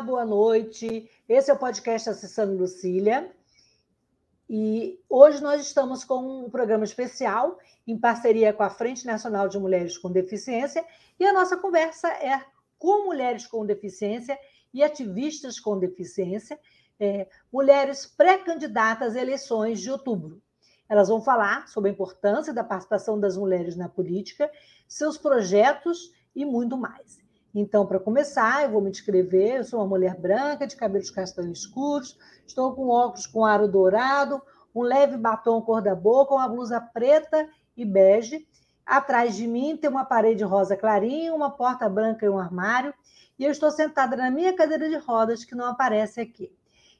Boa noite. Esse é o podcast Acessando Lucília. E hoje nós estamos com um programa especial em parceria com a Frente Nacional de Mulheres com Deficiência. E a nossa conversa é com mulheres com deficiência e ativistas com deficiência, é, mulheres pré-candidatas às eleições de outubro. Elas vão falar sobre a importância da participação das mulheres na política, seus projetos e muito mais. Então, para começar, eu vou me descrever. Eu sou uma mulher branca, de cabelos castanhos escuros, estou com óculos com aro dourado, um leve batom cor da boca, uma blusa preta e bege. Atrás de mim tem uma parede rosa clarinha, uma porta branca e um armário. E eu estou sentada na minha cadeira de rodas, que não aparece aqui.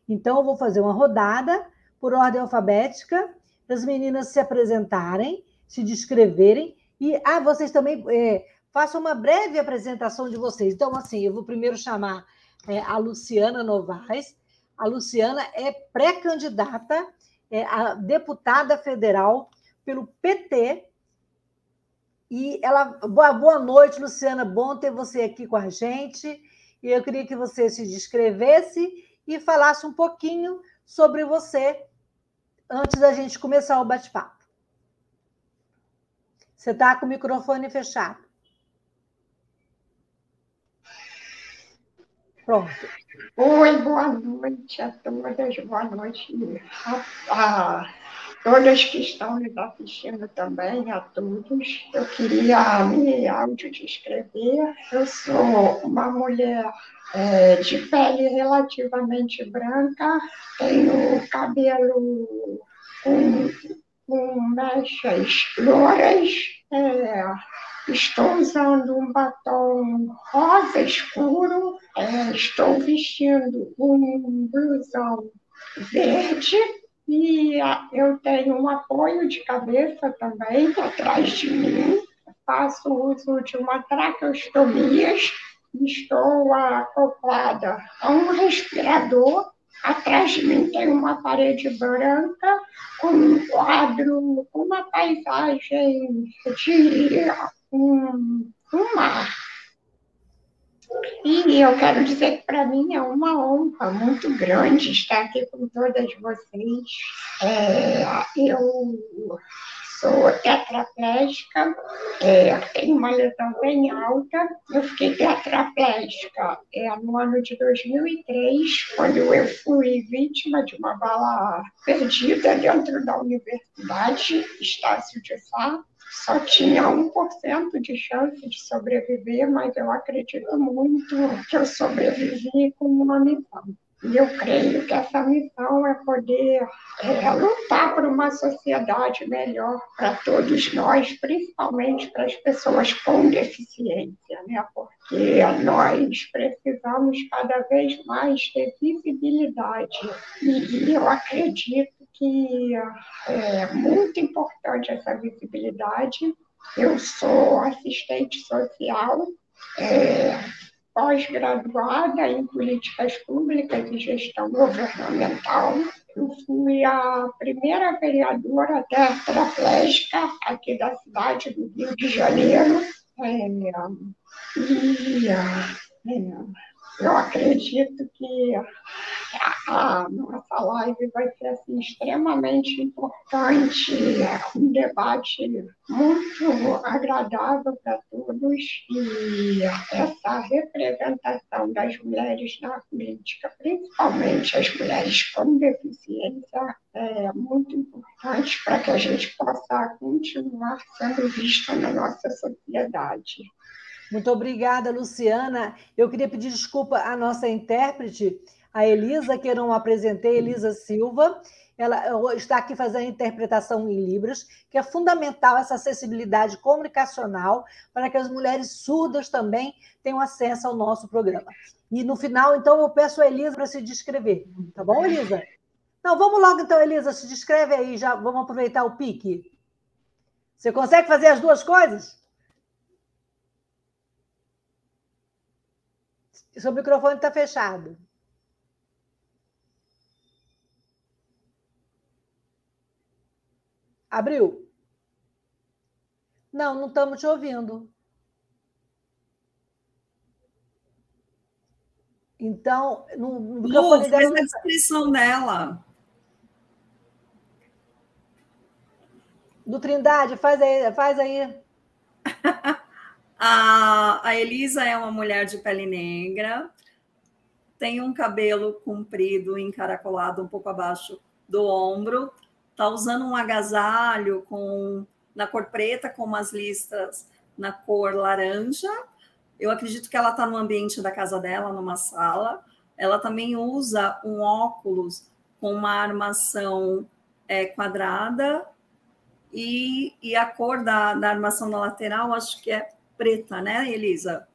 Então, eu vou fazer uma rodada por ordem alfabética, as meninas se apresentarem, se descreverem. E, ah, vocês também. É, faça uma breve apresentação de vocês. Então, assim, eu vou primeiro chamar é, a Luciana Novaes. A Luciana é pré-candidata é, a deputada federal pelo PT. E ela. Boa, boa noite, Luciana. Bom ter você aqui com a gente. E eu queria que você se descrevesse e falasse um pouquinho sobre você antes da gente começar o bate-papo. Você está com o microfone fechado. Pronto. Oi, boa noite a todas, boa noite a, a todas que estão nos assistindo também, a todos. Eu queria me audiodescrever. Eu sou uma mulher é, de pele relativamente branca, tenho cabelo com, com mechas louras, é, estou usando um batom rosa escuro, é, estou vestindo um blusão verde e eu tenho um apoio de cabeça também atrás de mim. Faço uso de uma traqueostomia, estou acoplada a um respirador. Atrás de mim tem uma parede branca com um quadro, uma paisagem de um, um mar e eu quero dizer que para mim é uma honra muito grande estar aqui com todas vocês. É, eu sou tetraplégica, é, tenho uma lesão bem alta. Eu fiquei tetraplégica é, no ano de 2003, quando eu fui vítima de uma bala perdida dentro da Universidade Estácio de Sá só tinha 1% de chance de sobreviver, mas eu acredito muito que eu sobrevivi com uma missão. E eu creio que essa missão é poder é, lutar por uma sociedade melhor para todos nós, principalmente para as pessoas com deficiência, né? porque nós precisamos cada vez mais ter visibilidade. E eu acredito que é muito importante essa visibilidade. Eu sou assistente social, é, pós-graduada em políticas públicas e gestão governamental. Eu fui a primeira vereadora tetraplégica aqui da cidade do Rio de Janeiro. É, e é, eu acredito que a nossa live vai ser assim, extremamente importante, é um debate muito agradável para todos e essa representação das mulheres na política, principalmente as mulheres com deficiência, é muito importante para que a gente possa continuar sendo vista na nossa sociedade. Muito obrigada, Luciana. Eu queria pedir desculpa à nossa intérprete, a Elisa, que eu não apresentei, Elisa Silva. ela está aqui fazendo a interpretação em Libras, que é fundamental essa acessibilidade comunicacional para que as mulheres surdas também tenham acesso ao nosso programa. E no final, então, eu peço a Elisa para se descrever. Tá bom, Elisa? Não, vamos logo então, Elisa, se descreve aí, já vamos aproveitar o pique. Você consegue fazer as duas coisas? Seu microfone está fechado. Abriu? Não, não estamos te ouvindo. Então, no, no microfone Lu, dela. Faz a descrição dela. Do Trindade, faz aí. Faz aí. a, a Elisa é uma mulher de pele negra, tem um cabelo comprido, encaracolado um pouco abaixo do ombro, está usando um agasalho com na cor preta com umas listas na cor laranja. Eu acredito que ela está no ambiente da casa dela, numa sala. Ela também usa um óculos com uma armação é, quadrada e, e, a cor da, da armação na lateral acho que é preta, né, Elisa?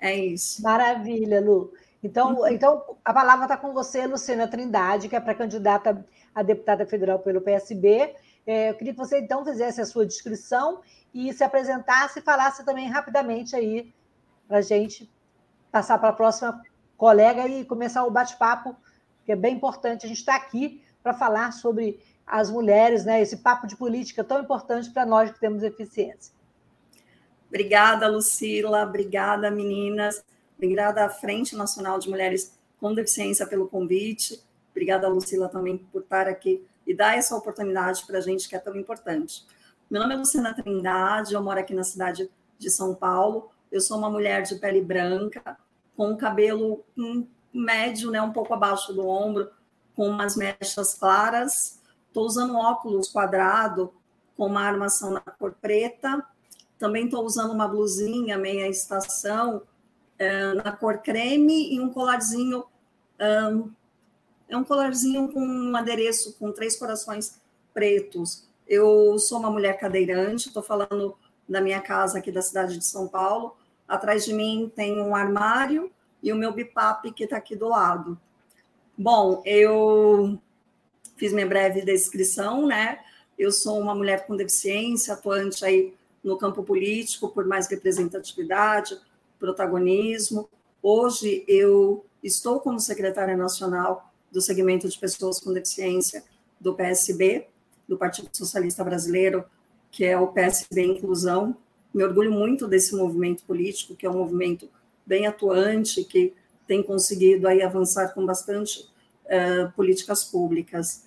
É isso. Maravilha, Lu. Então, então a palavra está com você, Luciana Trindade, que é pré-candidata a deputada federal pelo PSB. É, eu queria que você, então, fizesse a sua descrição e se apresentasse e falasse também rapidamente aí para a gente passar para a próxima colega e começar o bate-papo, que é bem importante. A gente está aqui para falar sobre as mulheres, né? esse papo de política tão importante para nós que temos eficiência. Obrigada, Lucila. Obrigada, meninas. Obrigada à Frente Nacional de Mulheres com Deficiência pelo convite. Obrigada, Lucila, também por estar aqui e dar essa oportunidade para a gente que é tão importante. Meu nome é Luciana Trindade, eu moro aqui na cidade de São Paulo. Eu sou uma mulher de pele branca, com cabelo médio, né, um pouco abaixo do ombro, com umas mechas claras. Estou usando óculos quadrado com uma armação na cor preta. Também estou usando uma blusinha meia estação é, na cor creme e um colarzinho é um colarzinho com um adereço com três corações pretos. Eu sou uma mulher cadeirante, estou falando da minha casa aqui da cidade de São Paulo. Atrás de mim tem um armário e o meu bipap que está aqui do lado. Bom, eu fiz minha breve descrição, né? Eu sou uma mulher com deficiência, atuante aí no campo político por mais representatividade, protagonismo. Hoje eu estou como secretária nacional do segmento de pessoas com deficiência do PSB, do Partido Socialista Brasileiro, que é o PSB Inclusão. Me orgulho muito desse movimento político, que é um movimento bem atuante, que tem conseguido aí avançar com bastante uh, políticas públicas.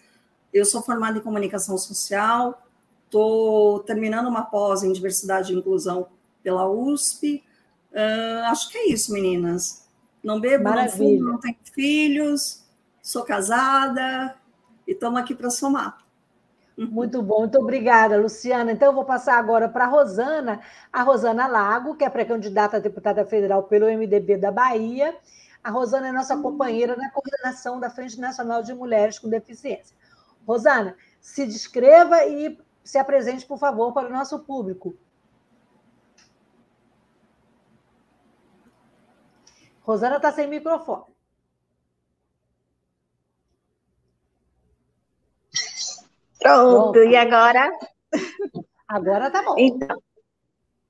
Eu sou formada em comunicação social, estou terminando uma pós em diversidade e inclusão pela USP. Uh, acho que é isso, meninas. Não bebo, Maravilha. não fumo, não tenho filhos, sou casada e estamos aqui para somar. Muito bom, muito obrigada, Luciana. Então, eu vou passar agora para a Rosana, a Rosana Lago, que é pré-candidata a deputada federal pelo MDB da Bahia. A Rosana é nossa companheira na coordenação da Frente Nacional de Mulheres com Deficiência. Rosana, se descreva e se apresente, por favor, para o nosso público. Rosana está sem microfone. Pronto, Pronto. e agora? Agora tá bom. Então,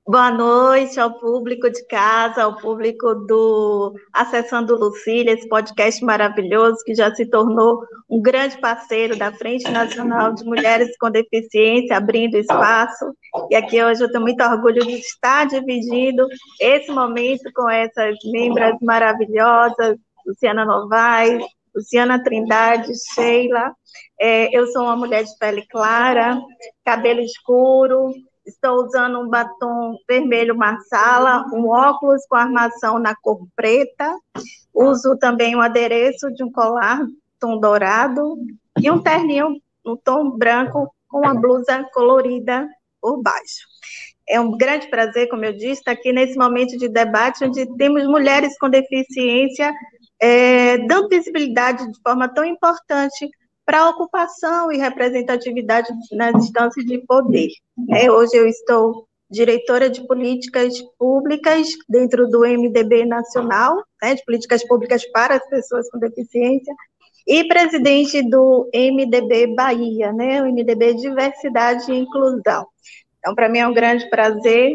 boa noite ao público de casa, ao público do Acessando Lucília, esse podcast maravilhoso que já se tornou um grande parceiro da Frente Nacional de Mulheres com Deficiência, abrindo espaço. E aqui hoje eu tenho muito orgulho de estar dividindo esse momento com essas membros maravilhosas, Luciana Novaes, Luciana Trindade, Sheila. É, eu sou uma mulher de pele clara, cabelo escuro, estou usando um batom vermelho marsala, um óculos com armação na cor preta, uso também um adereço de um colar tom dourado e um terninho no tom branco com uma blusa colorida por baixo. É um grande prazer, como eu disse, estar aqui nesse momento de debate onde temos mulheres com deficiência é, dando visibilidade de forma tão importante para a ocupação e representatividade nas instâncias de poder. É, hoje eu estou diretora de políticas públicas dentro do MDB nacional, né, de políticas públicas para as pessoas com deficiência, e presidente do MDB Bahia, né, o MDB Diversidade e Inclusão. Então, para mim é um grande prazer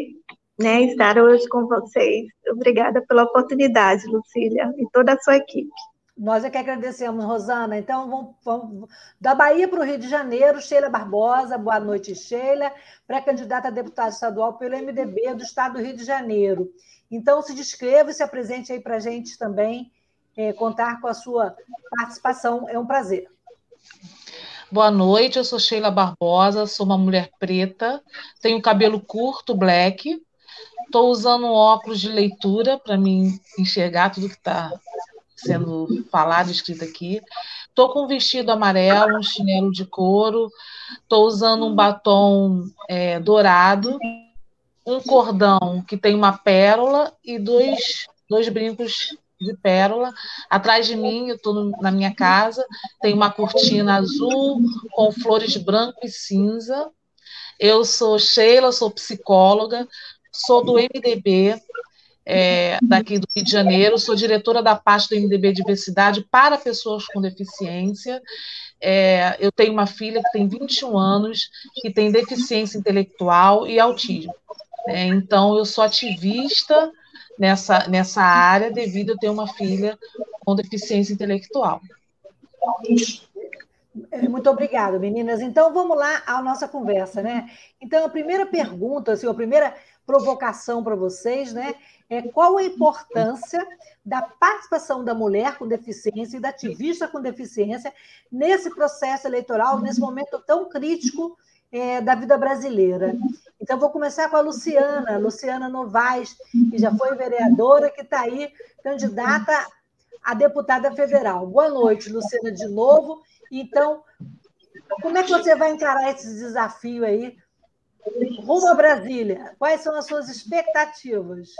né, estar hoje com vocês. Obrigada pela oportunidade, Lucília, e toda a sua equipe. Nós é que agradecemos, Rosana. Então, vamos, vamos da Bahia para o Rio de Janeiro, Sheila Barbosa. Boa noite, Sheila, pré-candidata a deputada estadual pelo MDB do Estado do Rio de Janeiro. Então, se descreva e se apresente aí para a gente também, é, contar com a sua participação. É um prazer. Boa noite, eu sou Sheila Barbosa, sou uma mulher preta, tenho cabelo curto, black, estou usando um óculos de leitura para me enxergar tudo que está sendo falado, escrito aqui. Estou com um vestido amarelo, um chinelo de couro, estou usando um batom é, dourado, um cordão que tem uma pérola e dois, dois brincos de pérola. Atrás de mim, eu estou na minha casa, tem uma cortina azul com flores branco e cinza. Eu sou Sheila, sou psicóloga, sou do MDB, é, daqui do Rio de Janeiro, sou diretora da parte do MDB Diversidade para pessoas com deficiência. É, eu tenho uma filha que tem 21 anos, que tem deficiência intelectual e autismo. É, então, eu sou ativista nessa, nessa área devido a ter uma filha com deficiência intelectual. É, muito obrigada, meninas. Então, vamos lá à nossa conversa, né? Então, a primeira pergunta, assim, a primeira provocação para vocês, né? É qual a importância da participação da mulher com deficiência e da ativista com deficiência nesse processo eleitoral, nesse momento tão crítico é, da vida brasileira. Então, vou começar com a Luciana, Luciana Novaes, que já foi vereadora, que está aí, candidata a deputada federal. Boa noite, Luciana, de novo. Então, como é que você vai encarar esse desafio aí Rumo a Brasília, quais são as suas expectativas?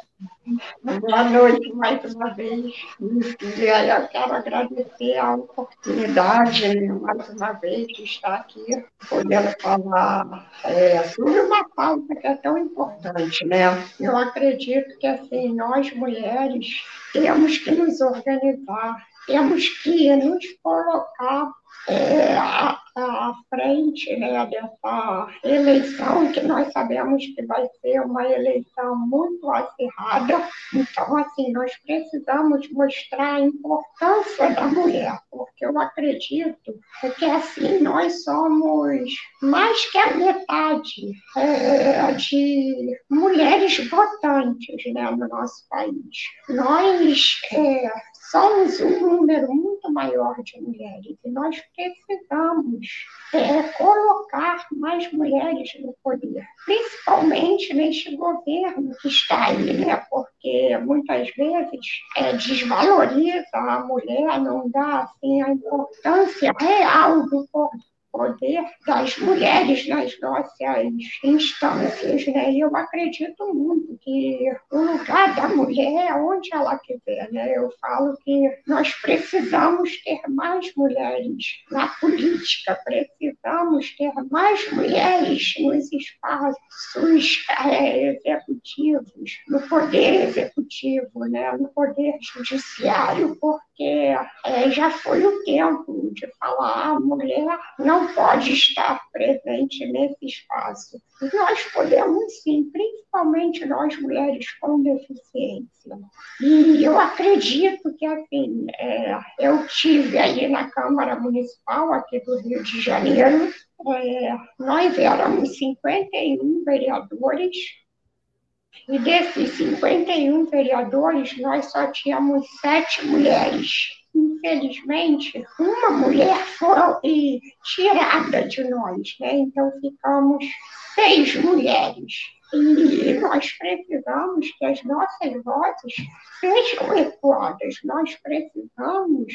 Boa noite mais uma vez. E eu quero agradecer a oportunidade, né, mais uma vez, de estar aqui, podendo falar é, sobre uma pauta que é tão importante. Né? Eu acredito que assim, nós mulheres temos que nos organizar, temos que nos colocar é, à frente né, dessa eleição, que nós sabemos que vai ser uma eleição muito acirrada. Então, assim, nós precisamos mostrar a importância da mulher, porque eu acredito que, assim, nós somos mais que a metade é, de mulheres votantes né, no nosso país. Nós é, somos um número muito maior de mulheres e nós precisamos é, colocar mais mulheres no poder, principalmente neste governo que está aí, né? porque muitas vezes é, desvaloriza a mulher, não dá assim, a importância real do poder poder das mulheres nas nossas instâncias, né? Eu acredito muito que o lugar da mulher é onde ela quiser, né? Eu falo que nós precisamos ter mais mulheres na política, precisamos ter mais mulheres nos espaços é, executivos, no poder executivo, né? No poder judiciário, porque é, já foi o tempo de falar a mulher não não pode estar presente nesse espaço. Nós podemos sim, principalmente nós mulheres com deficiência. E eu acredito que, assim, é, eu tive aí na Câmara Municipal aqui do Rio de Janeiro, é, nós éramos 51 vereadores, e desses 51 vereadores, nós só tínhamos sete mulheres infelizmente, uma mulher foi tirada de nós, né? Então ficamos seis mulheres. E nós precisamos que as nossas vozes sejam ecoadas. Nós precisamos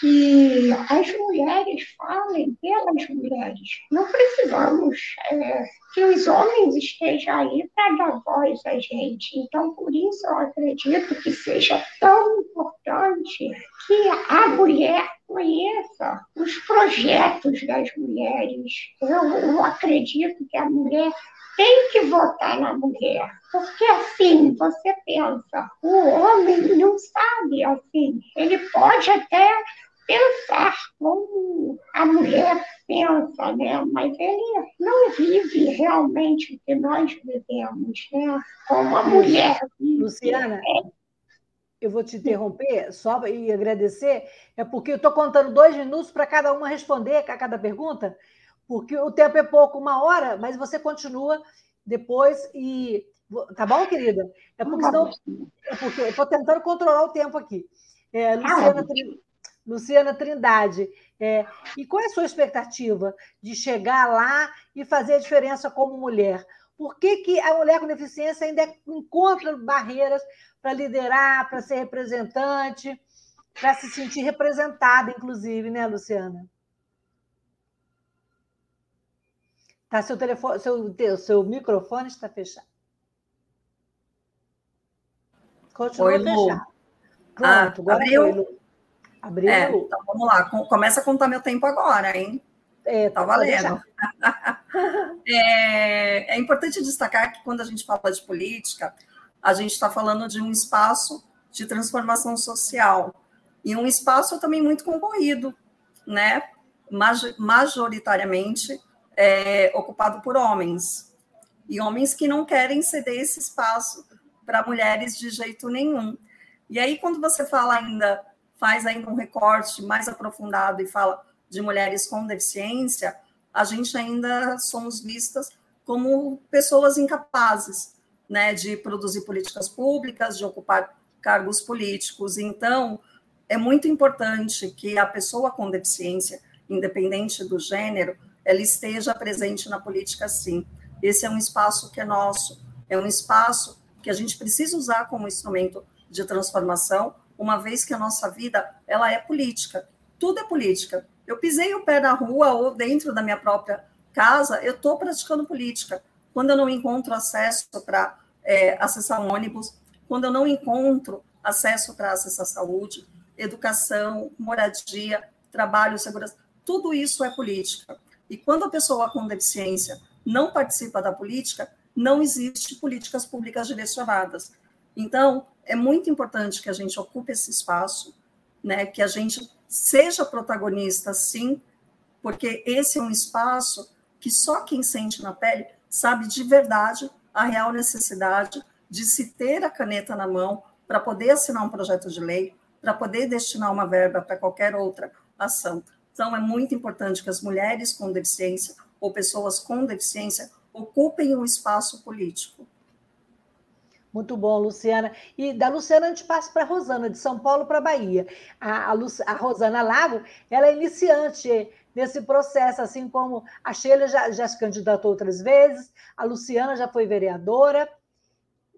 que as mulheres falem pelas mulheres. Não precisamos é, que os homens estejam ali para dar voz a gente. Então, por isso, eu acredito que seja tão importante que a mulher conheça os projetos das mulheres. Eu, eu acredito que a mulher tem que votar na mulher, porque assim, você pensa, o homem não sabe assim, ele pode até pensar como a mulher pensa, né? Mas ele não vive realmente o que nós vivemos, né? Como a mulher vive. Luciana, eu vou te interromper só e agradecer, é porque eu estou contando dois minutos para cada uma responder a cada pergunta, porque o tempo é pouco, uma hora, mas você continua depois e. Tá bom, querida? É porque senão. É porque eu estou tentando controlar o tempo aqui. É, Luciana, Luciana Trindade, é, e qual é a sua expectativa de chegar lá e fazer a diferença como mulher? Por que, que a mulher com deficiência ainda encontra barreiras para liderar, para ser representante, para se sentir representada, inclusive, né, Luciana? Tá, seu telefone, seu, seu microfone está fechado. Continua Oi, fechado. Pronto, ah, agora abriu. Foi, Abriu. É, então vamos lá, começa a contar meu tempo agora, hein? É, tá valendo. é, é importante destacar que quando a gente fala de política, a gente está falando de um espaço de transformação social e um espaço também muito concorrido, né? Majoritariamente é, ocupado por homens e homens que não querem ceder esse espaço para mulheres de jeito nenhum. E aí, quando você fala ainda faz ainda um recorte mais aprofundado e fala de mulheres com deficiência, a gente ainda somos vistas como pessoas incapazes né, de produzir políticas públicas, de ocupar cargos políticos. Então, é muito importante que a pessoa com deficiência, independente do gênero, ela esteja presente na política, sim. Esse é um espaço que é nosso, é um espaço que a gente precisa usar como instrumento de transformação, uma vez que a nossa vida ela é política. Tudo é política. Eu pisei o pé na rua ou dentro da minha própria casa, eu estou praticando política. Quando eu não encontro acesso para é, acessar um ônibus, quando eu não encontro acesso para acessar saúde, educação, moradia, trabalho, segurança, tudo isso é política. E quando a pessoa com deficiência não participa da política, não existe políticas públicas direcionadas. Então, é muito importante que a gente ocupe esse espaço, né, que a gente seja protagonista, sim, porque esse é um espaço que só quem sente na pele sabe de verdade a real necessidade de se ter a caneta na mão para poder assinar um projeto de lei, para poder destinar uma verba para qualquer outra ação. Então, é muito importante que as mulheres com deficiência ou pessoas com deficiência ocupem o espaço político. Muito bom, Luciana. E da Luciana a gente passa para a Rosana, de São Paulo para Bahia. A, a, a, Rosana Lago, ela é iniciante nesse processo, assim como a Sheila já, já se candidatou outras vezes, a Luciana já foi vereadora,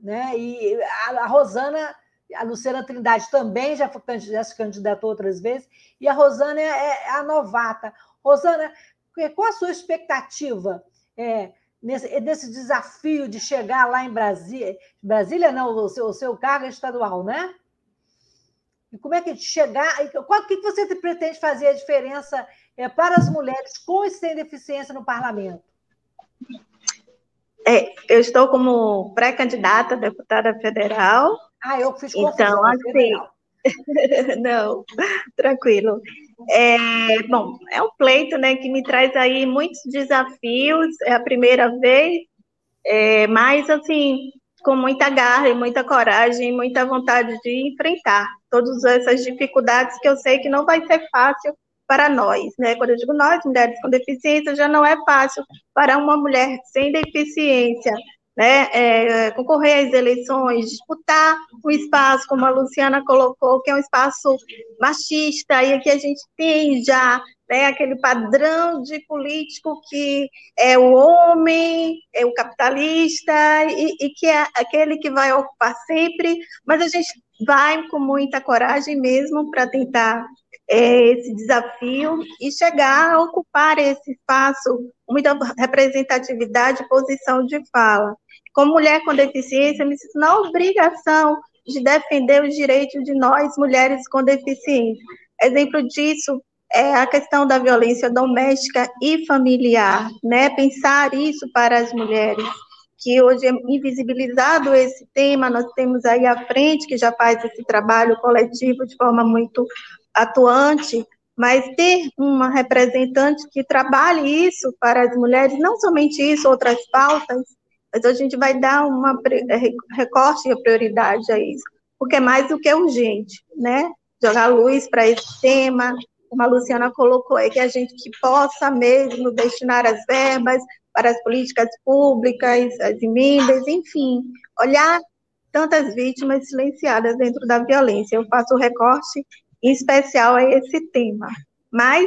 né? e a, a Rosana, a Luciana Trindade também já, já se candidatou outras vezes, e a Rosana é, é a novata. Rosana, qual a sua expectativa? É, nesse, nesse desafio de chegar lá em Brasília. Brasília não, o seu, o seu cargo é estadual, né? E como é que chegar? Qual que você pretende fazer a diferença é, para as mulheres com e sem deficiência no parlamento? É, eu estou como pré-candidata a deputada federal. Ah, eu fiz. Então, assim, não, tranquilo. É, bom, é um pleito né, que me traz aí muitos desafios, é a primeira vez, é, mas assim, com muita garra e muita coragem, muita vontade de enfrentar todas essas dificuldades que eu sei que não vai ser fácil para nós, né? Quando eu digo nós, mulheres com deficiência, já não é fácil para uma mulher sem deficiência né, é, concorrer às eleições, disputar um espaço, como a Luciana colocou, que é um espaço machista, e aqui a gente tem já né, aquele padrão de político que é o homem, é o capitalista, e, e que é aquele que vai ocupar sempre, mas a gente vai com muita coragem mesmo para tentar esse desafio e chegar a ocupar esse espaço, muita representatividade e posição de fala. Como mulher com deficiência, me sinto na obrigação de defender os direitos de nós, mulheres com deficiência. Exemplo disso é a questão da violência doméstica e familiar, né? Pensar isso para as mulheres, que hoje é invisibilizado esse tema, nós temos aí a frente que já faz esse trabalho coletivo de forma muito atuante, mas ter uma representante que trabalhe isso para as mulheres, não somente isso, outras pautas, mas a gente vai dar uma recorte e prioridade a isso, porque é mais do que urgente, né? Jogar luz para esse tema, como a Luciana colocou, é que a gente que possa mesmo destinar as verbas para as políticas públicas, as emendas, enfim, olhar tantas vítimas silenciadas dentro da violência. Eu faço o recorte em especial a esse tema. Mas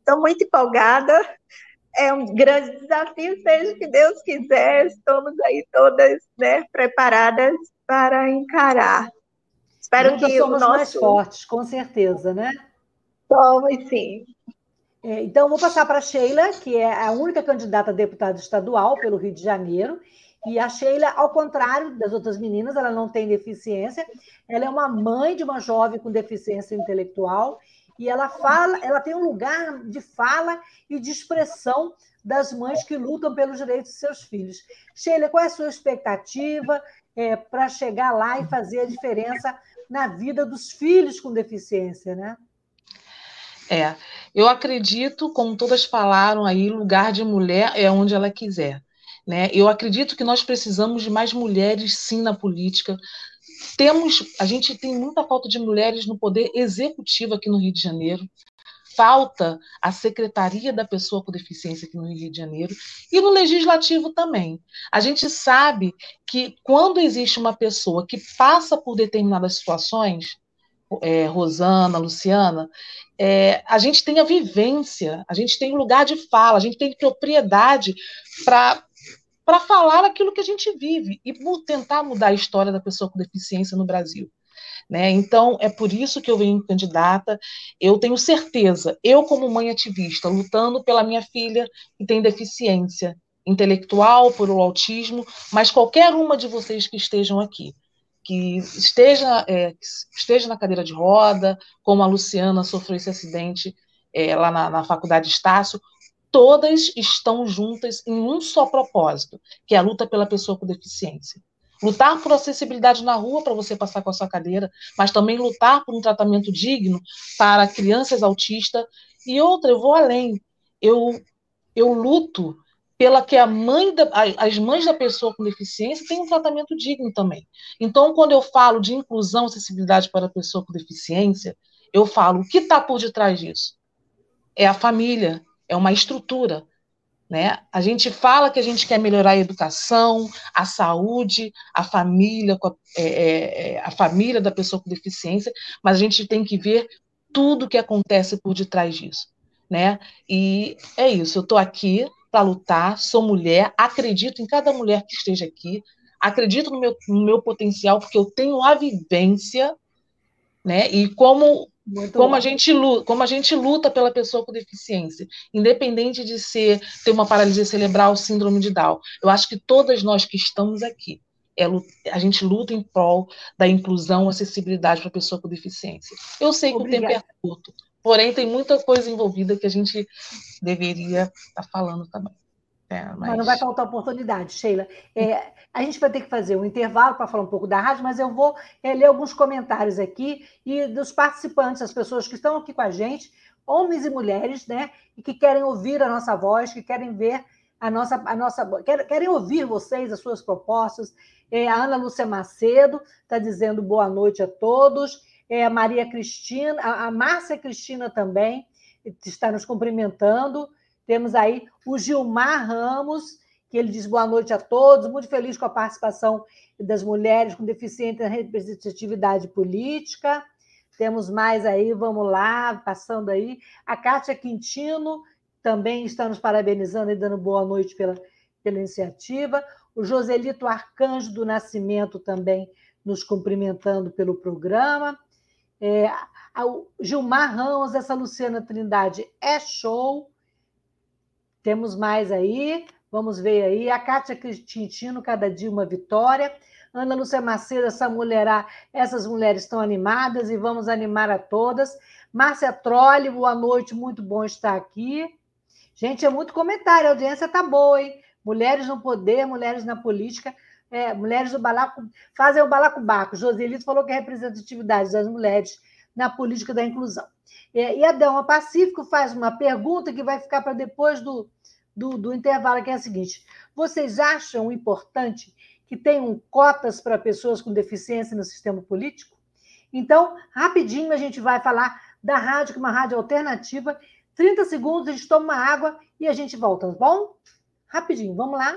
estou muito empolgada, é um grande desafio, seja o que Deus quiser, estamos aí todas né, preparadas para encarar. Espero Nunca que somos o nosso... mais fortes, com certeza, né? Somos, sim. É, então, vou passar para a Sheila, que é a única candidata a deputada estadual pelo Rio de Janeiro. E a Sheila, ao contrário das outras meninas, ela não tem deficiência. Ela é uma mãe de uma jovem com deficiência intelectual e ela fala, ela tem um lugar de fala e de expressão das mães que lutam pelos direitos de seus filhos. Sheila, qual é a sua expectativa é, para chegar lá e fazer a diferença na vida dos filhos com deficiência, né? É, eu acredito, como todas falaram aí, lugar de mulher é onde ela quiser. Né? Eu acredito que nós precisamos de mais mulheres, sim, na política. Temos, a gente tem muita falta de mulheres no poder executivo aqui no Rio de Janeiro. Falta a Secretaria da Pessoa com Deficiência aqui no Rio de Janeiro e no Legislativo também. A gente sabe que quando existe uma pessoa que passa por determinadas situações, é, Rosana, Luciana, é, a gente tem a vivência, a gente tem lugar de fala, a gente tem propriedade para para falar aquilo que a gente vive e tentar mudar a história da pessoa com deficiência no Brasil. Né? Então, é por isso que eu venho candidata. Eu tenho certeza, eu, como mãe ativista, lutando pela minha filha que tem deficiência intelectual, por o autismo, mas qualquer uma de vocês que estejam aqui, que esteja, é, que esteja na cadeira de roda, como a Luciana sofreu esse acidente é, lá na, na faculdade Estácio, todas estão juntas em um só propósito, que é a luta pela pessoa com deficiência. Lutar por acessibilidade na rua para você passar com a sua cadeira, mas também lutar por um tratamento digno para crianças autistas. E outra, eu vou além. Eu, eu luto pela que a mãe da, as mães da pessoa com deficiência tenham um tratamento digno também. Então, quando eu falo de inclusão, acessibilidade para a pessoa com deficiência, eu falo o que está por detrás disso? É a família, é uma estrutura. Né? A gente fala que a gente quer melhorar a educação, a saúde, a família, é, é, é, a família da pessoa com deficiência, mas a gente tem que ver tudo que acontece por detrás disso. Né? E é isso, eu estou aqui para lutar, sou mulher, acredito em cada mulher que esteja aqui, acredito no meu, no meu potencial, porque eu tenho a vivência, né? E como como a, gente luta, como a gente luta pela pessoa com deficiência, independente de ser ter uma paralisia cerebral, síndrome de Down. Eu acho que todas nós que estamos aqui, é, a gente luta em prol da inclusão, acessibilidade para a pessoa com deficiência. Eu sei que Obrigada. o tempo é curto, porém tem muita coisa envolvida que a gente deveria estar tá falando também. É, mas... mas... não vai faltar oportunidade, Sheila. É, a gente vai ter que fazer um intervalo para falar um pouco da rádio, mas eu vou é, ler alguns comentários aqui e dos participantes, as pessoas que estão aqui com a gente, homens e mulheres, né? E que querem ouvir a nossa voz, que querem ver a nossa. A nossa querem, ouvir vocês, as suas propostas. É, a Ana Lúcia Macedo está dizendo boa noite a todos. É, a Maria Cristina, a, a Márcia Cristina também está nos cumprimentando. Temos aí o Gilmar Ramos, que ele diz boa noite a todos, muito feliz com a participação das mulheres com deficiência na representatividade política. Temos mais aí, vamos lá, passando aí. A Kátia Quintino também está nos parabenizando e dando boa noite pela, pela iniciativa. O Joselito Arcanjo do Nascimento também nos cumprimentando pelo programa. É, Gilmar Ramos, essa Luciana Trindade é show. Temos mais aí. Vamos ver aí. A Kátia Quintino, cada dia uma vitória. Ana Lúcia Macedo, essa mulherá, essas mulheres estão animadas e vamos animar a todas. Márcia Trolli, boa noite, muito bom estar aqui. Gente, é muito comentário, a audiência tá boa, hein? Mulheres no poder, mulheres na política, é, mulheres do balaco, fazem o balacobaco. Joselito falou que é representatividade das mulheres na política da inclusão. É, e a Delma Pacífico faz uma pergunta que vai ficar para depois do, do, do intervalo, que é a seguinte: vocês acham importante que tenham cotas para pessoas com deficiência no sistema político? Então, rapidinho a gente vai falar da rádio, que é uma rádio alternativa. 30 segundos, a gente toma uma água e a gente volta, tá bom? Rapidinho, vamos lá?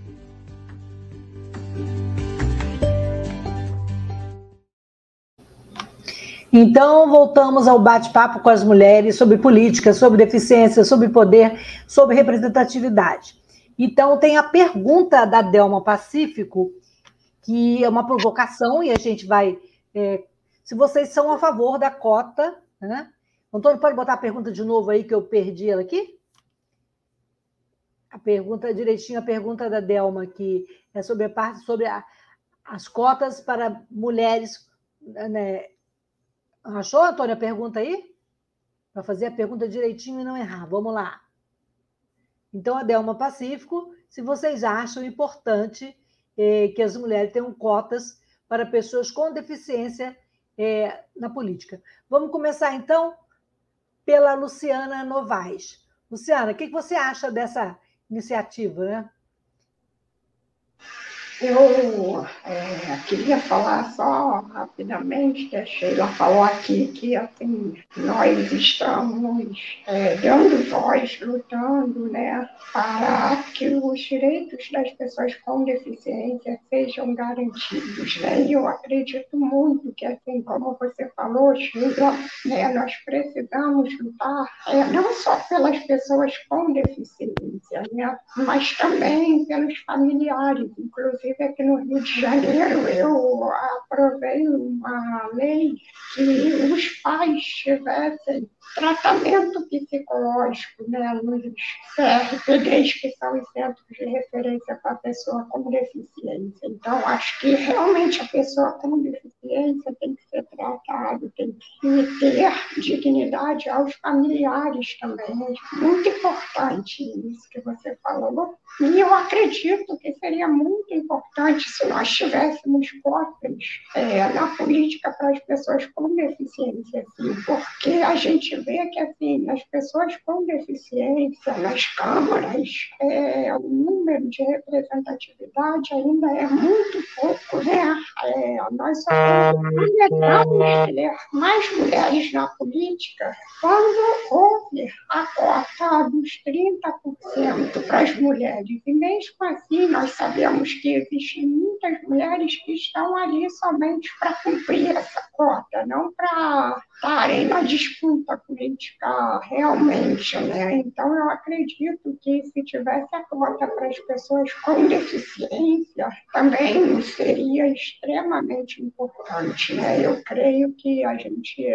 Então, voltamos ao bate-papo com as mulheres sobre política, sobre deficiência, sobre poder, sobre representatividade. Então, tem a pergunta da Delma Pacífico, que é uma provocação, e a gente vai. É, se vocês são a favor da cota, né? Antônio, pode botar a pergunta de novo aí, que eu perdi ela aqui? A pergunta, direitinho, a pergunta da Delma, que é sobre a sobre a, as cotas para mulheres né, Achou, Antônio, a pergunta aí? Para fazer a pergunta direitinho e não errar. Vamos lá. Então, a Delma Pacífico, se vocês acham importante eh, que as mulheres tenham cotas para pessoas com deficiência eh, na política. Vamos começar, então, pela Luciana Novaes. Luciana, o que, que você acha dessa iniciativa, né? Eu é, queria falar só rapidamente, que a Sheila falou aqui que assim, nós estamos é, dando voz, lutando né, para que os direitos das pessoas com deficiência sejam garantidos. Né? E eu acredito muito que, assim como você falou, Sheila, né, nós precisamos lutar é, não só pelas pessoas com deficiência, né, mas também pelos familiares, inclusive Inclusive, aqui no Rio de Janeiro, eu aprovei uma lei que os pais tivessem tratamento psicológico né, nos CRPDs, que são os Centros de Referência para a Pessoa com Deficiência. Então, acho que realmente a pessoa com deficiência tem que ser tratada, tem que ter dignidade aos familiares também. Muito importante isso que você falou. E eu acredito que seria muito importante se nós tivéssemos cotas é, na política para as pessoas com deficiência, assim, porque a gente vê que assim, as pessoas com deficiência nas câmaras, é, o número de representatividade ainda é muito pouco, né? É, nós só temos ter mais mulheres na política quando houve a cota dos 30% para as mulheres. E mesmo assim, nós sabemos que existem muitas mulheres que estão ali somente para cumprir essa cota, não para estarem na disputa política realmente, né? Então, eu acredito que se tivesse a cota para as pessoas com deficiência, também seria extremamente importante, né? Eu creio que a gente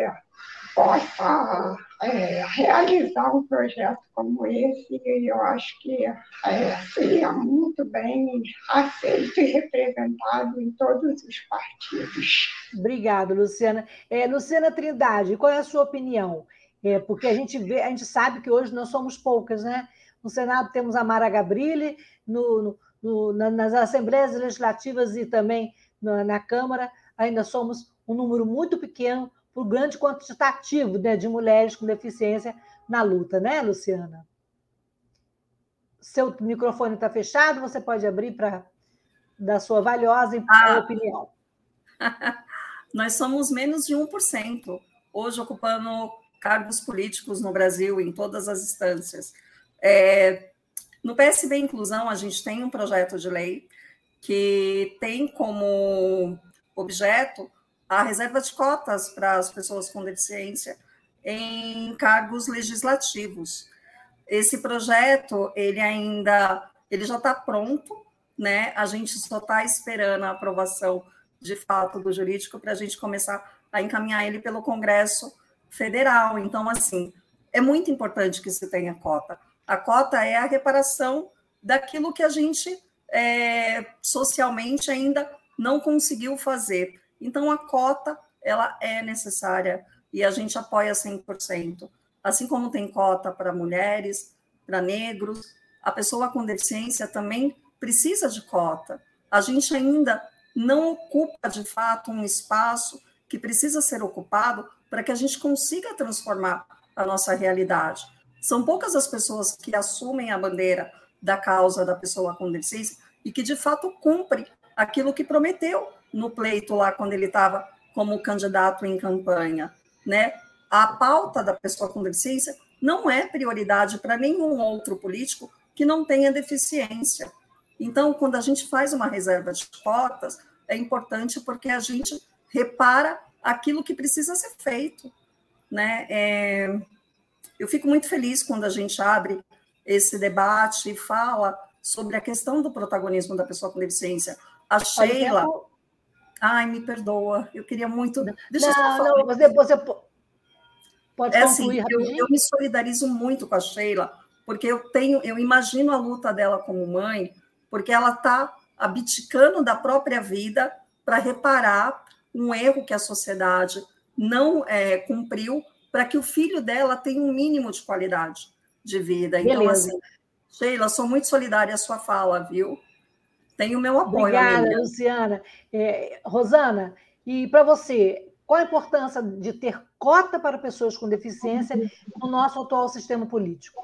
possa é, realizar um projeto como esse, eu acho que é, seria muito bem aceito e representado em todos os partidos. Obrigada, Luciana. É, Luciana Trindade, qual é a sua opinião? É, porque a gente vê, a gente sabe que hoje nós somos poucas, né? No Senado temos a Mara Gabrilli, no, no, no, nas assembleias legislativas e também na, na Câmara ainda somos um número muito pequeno o grande quantitativo né, de mulheres com deficiência na luta, né, Luciana? Seu microfone está fechado, você pode abrir para dar sua valiosa ah. opinião. Nós somos menos de 1%, hoje ocupando cargos políticos no Brasil, em todas as instâncias. É, no PSB Inclusão, a gente tem um projeto de lei que tem como objeto a reserva de cotas para as pessoas com deficiência em cargos legislativos. Esse projeto, ele ainda, ele já está pronto, né? A gente só está esperando a aprovação de fato do jurídico para a gente começar a encaminhar ele pelo Congresso Federal. Então, assim, é muito importante que se tenha cota. A cota é a reparação daquilo que a gente é, socialmente ainda não conseguiu fazer. Então, a cota ela é necessária e a gente apoia 100%. Assim como tem cota para mulheres, para negros, a pessoa com deficiência também precisa de cota. A gente ainda não ocupa, de fato, um espaço que precisa ser ocupado para que a gente consiga transformar a nossa realidade. São poucas as pessoas que assumem a bandeira da causa da pessoa com deficiência e que, de fato, cumpre aquilo que prometeu no pleito lá quando ele estava como candidato em campanha, né? A pauta da pessoa com deficiência não é prioridade para nenhum outro político que não tenha deficiência. Então, quando a gente faz uma reserva de cotas, é importante porque a gente repara aquilo que precisa ser feito, né? É, eu fico muito feliz quando a gente abre esse debate e fala sobre a questão do protagonismo da pessoa com deficiência. A Sheila, Ai, me perdoa, eu queria muito. Deixa não, eu não, você, você pode é assim, eu, eu, me solidarizo muito com a Sheila, porque eu tenho, eu imagino a luta dela como mãe, porque ela está abdicando da própria vida para reparar um erro que a sociedade não é, cumpriu, para que o filho dela tenha um mínimo de qualidade de vida. Então, Beleza. Então, assim, Sheila, sou muito solidária à sua fala, viu? Tem o meu apoio. Obrigada, amiga. Luciana. É, Rosana, e para você, qual a importância de ter cota para pessoas com deficiência no nosso atual sistema político?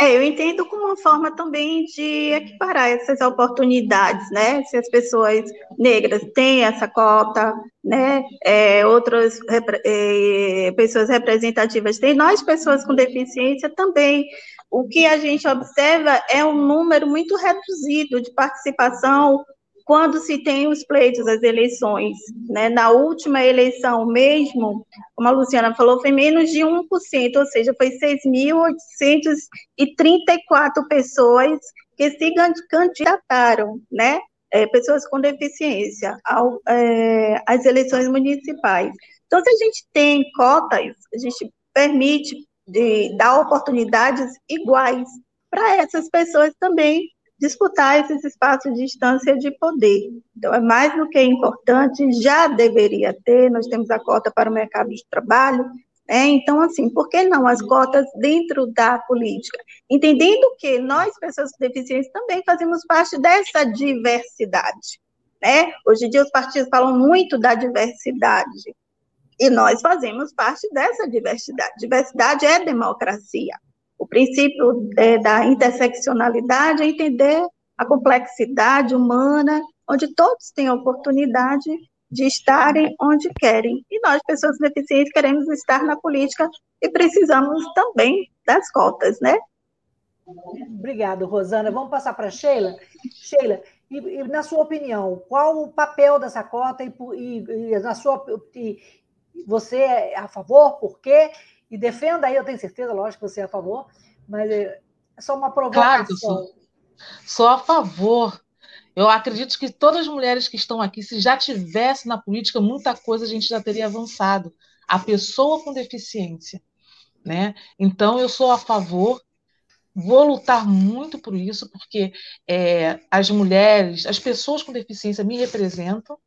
É, eu entendo como uma forma também de equiparar essas oportunidades, né? Se as pessoas negras têm essa cota, né? É, outras é, pessoas representativas têm, nós, pessoas com deficiência, também o que a gente observa é um número muito reduzido de participação quando se tem os pleitos, as eleições. Né? Na última eleição mesmo, como a Luciana falou, foi menos de 1%, ou seja, foi 6.834 pessoas que se candidataram, né? É, pessoas com deficiência, ao, é, às eleições municipais. Então, se a gente tem cotas, a gente permite de dar oportunidades iguais para essas pessoas também disputar esses espaços de instância de poder. Então, é mais do que importante, já deveria ter, nós temos a cota para o mercado de trabalho, né? então, assim, por que não as cotas dentro da política? Entendendo que nós, pessoas com deficiência, também fazemos parte dessa diversidade. Né? Hoje em dia, os partidos falam muito da diversidade, e nós fazemos parte dessa diversidade. Diversidade é democracia. O princípio é, da interseccionalidade é entender a complexidade humana, onde todos têm a oportunidade de estarem onde querem. E nós, pessoas deficientes, queremos estar na política e precisamos também das cotas, né? Obrigada, Rosana. Vamos passar para Sheila. Sheila, e, e, na sua opinião, qual o papel dessa cota e, e, e na sua você é a favor? Por quê? E defenda aí, eu tenho certeza, lógico que você é a favor, mas é só uma provocação. Claro, sou, sou a favor. Eu acredito que todas as mulheres que estão aqui, se já tivesse na política, muita coisa a gente já teria avançado. A pessoa com deficiência. Né? Então, eu sou a favor, vou lutar muito por isso, porque é, as mulheres, as pessoas com deficiência me representam,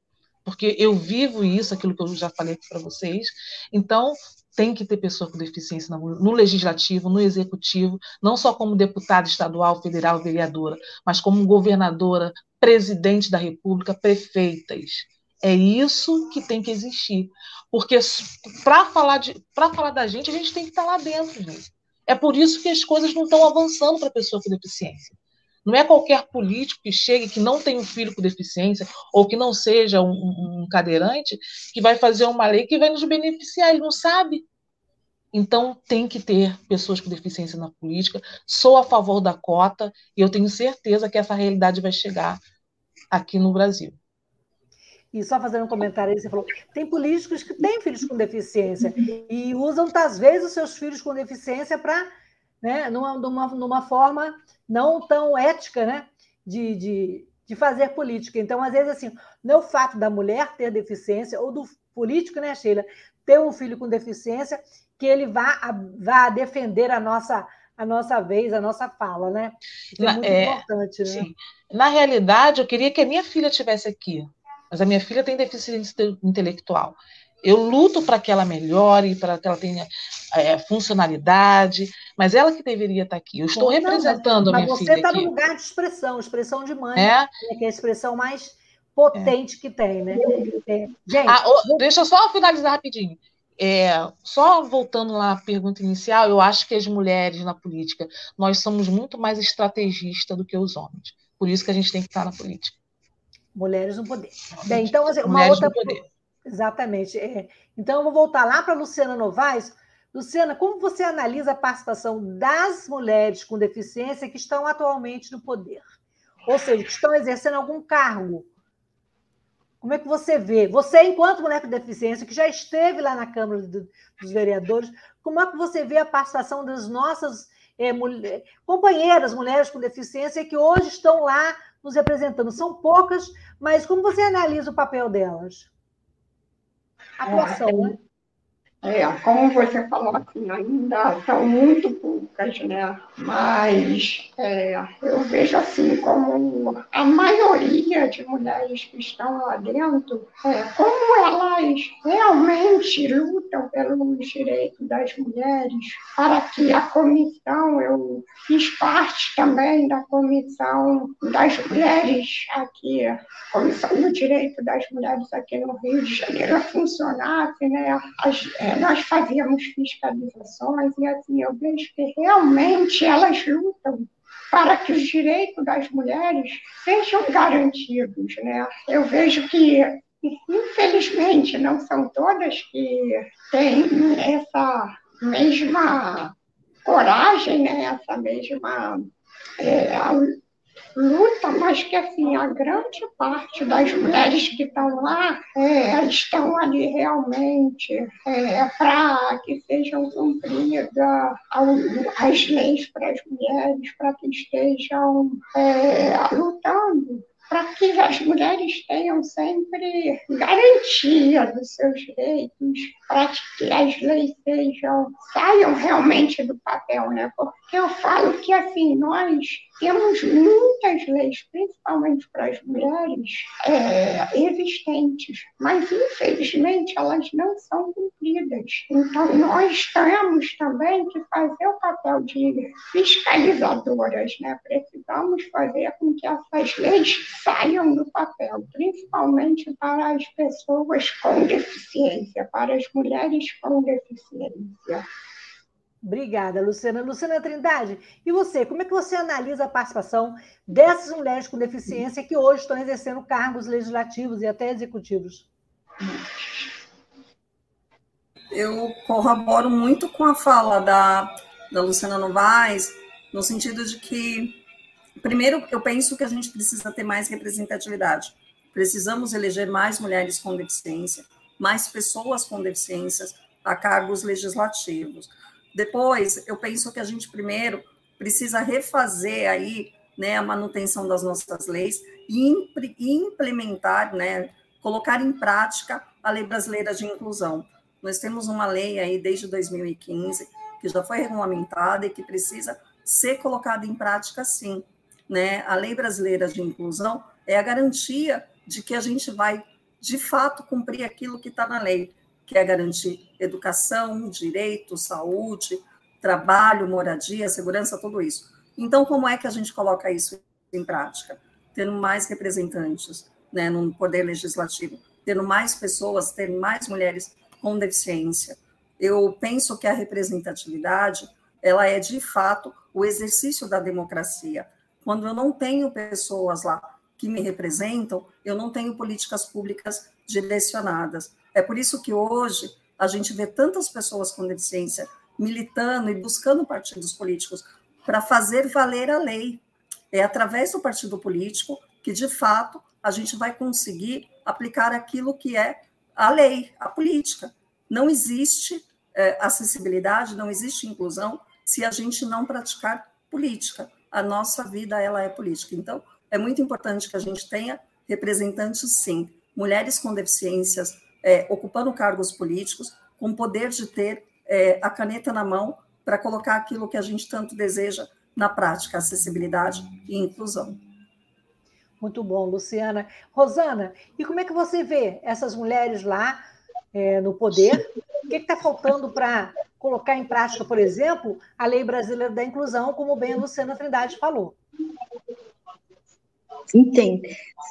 porque eu vivo isso, aquilo que eu já falei para vocês. Então, tem que ter pessoa com deficiência no legislativo, no executivo, não só como deputada estadual, federal, vereadora, mas como governadora, presidente da República, prefeitas. É isso que tem que existir. Porque para falar, de, falar da gente, a gente tem que estar tá lá dentro, gente. É por isso que as coisas não estão avançando para a pessoa com deficiência. Não é qualquer político que chegue, que não tem um filho com deficiência, ou que não seja um, um cadeirante, que vai fazer uma lei que vai nos beneficiar. Ele não sabe. Então, tem que ter pessoas com deficiência na política. Sou a favor da cota e eu tenho certeza que essa realidade vai chegar aqui no Brasil. E só fazendo um comentário aí, você falou, tem políticos que têm filhos com deficiência e usam, às vezes, os seus filhos com deficiência para, né, numa, numa, numa forma não tão ética, né? De, de, de fazer política. Então, às vezes, assim, não é o fato da mulher ter deficiência, ou do político, né, Sheila, ter um filho com deficiência, que ele vá, vá defender a nossa, a nossa vez, a nossa fala, né? Isso é muito é, importante, né? Sim. Na realidade, eu queria que a minha filha estivesse aqui, mas a minha filha tem deficiência intelectual. Eu luto para que ela melhore, para que ela tenha é, funcionalidade, mas ela que deveria estar aqui. Eu estou Bom, representando não, mas, a minha filha. Mas você está no lugar de expressão, expressão de mãe, é? Né, que é a expressão mais potente é. que tem, né? É. Gente, ah, oh, deixa eu só finalizar rapidinho. É, só voltando lá à pergunta inicial, eu acho que as mulheres na política, nós somos muito mais estrategistas do que os homens. Por isso que a gente tem que estar na política. Mulheres no poder. Bem, então, assim, uma mulheres outra. No poder. Exatamente. É. Então, eu vou voltar lá para a Luciana Novaes. Luciana, como você analisa a participação das mulheres com deficiência que estão atualmente no poder? Ou seja, que estão exercendo algum cargo. Como é que você vê? Você, enquanto mulher com deficiência, que já esteve lá na Câmara dos Vereadores, como é que você vê a participação das nossas é, mulher, companheiras, mulheres com deficiência, que hoje estão lá nos representando? São poucas, mas como você analisa o papel delas? atuação, é, né? É, como você falou, assim, ainda são muito poucas, né? Mas é, eu vejo assim como a maioria de mulheres que estão lá dentro, é, como elas realmente lutam pelos direitos das mulheres, para que a comissão, eu fiz parte também da comissão das mulheres aqui, comissão do direito das mulheres aqui no Rio de Janeiro funcionasse, né? As, é, nós fazíamos fiscalizações e assim eu vejo que realmente elas lutam para que os direitos das mulheres sejam garantidos, né? Eu vejo que infelizmente não são todas que têm essa mesma coragem, né? Essa mesma é, luta, mas que assim, a grande parte das mulheres que estão lá é, estão ali realmente é, para que sejam cumpridas as leis para as mulheres, para que estejam é, lutando para que as mulheres tenham sempre garantia dos seus direitos, para que as leis sejam, saiam realmente do papel, né? Porque eu falo que, assim, nós temos muitas leis, principalmente para as mulheres, é, existentes, mas infelizmente elas não são cumpridas. Então, nós temos também que fazer o papel de fiscalizadoras, né? Precisamos fazer com que essas leis saiam do papel, principalmente para as pessoas com deficiência, para as mulheres com deficiência. Obrigada, Luciana. Luciana Trindade, e você, como é que você analisa a participação dessas mulheres com deficiência que hoje estão exercendo cargos legislativos e até executivos? Eu corroboro muito com a fala da, da Luciana Novaes, no sentido de que, primeiro, eu penso que a gente precisa ter mais representatividade. Precisamos eleger mais mulheres com deficiência, mais pessoas com deficiências a cargos legislativos depois, eu penso que a gente primeiro precisa refazer aí né, a manutenção das nossas leis e implementar, né, colocar em prática a Lei Brasileira de Inclusão. Nós temos uma lei aí desde 2015 que já foi regulamentada e que precisa ser colocada em prática sim. Né? A Lei Brasileira de Inclusão é a garantia de que a gente vai, de fato, cumprir aquilo que está na lei, que é garantir educação, direito, saúde, trabalho, moradia, segurança, tudo isso. Então, como é que a gente coloca isso em prática? Tendo mais representantes né, no poder legislativo, tendo mais pessoas, tendo mais mulheres com deficiência. Eu penso que a representatividade, ela é de fato o exercício da democracia. Quando eu não tenho pessoas lá que me representam, eu não tenho políticas públicas direcionadas. É por isso que hoje a gente vê tantas pessoas com deficiência militando e buscando partidos políticos para fazer valer a lei. É através do partido político que, de fato, a gente vai conseguir aplicar aquilo que é a lei, a política. Não existe é, acessibilidade, não existe inclusão se a gente não praticar política. A nossa vida ela é política. Então, é muito importante que a gente tenha representantes, sim, mulheres com deficiências, é, ocupando cargos políticos, com poder de ter é, a caneta na mão para colocar aquilo que a gente tanto deseja na prática, acessibilidade e inclusão. Muito bom, Luciana. Rosana, e como é que você vê essas mulheres lá é, no poder? O que está faltando para colocar em prática, por exemplo, a Lei Brasileira da Inclusão, como bem a Luciana Trindade falou? Entendo.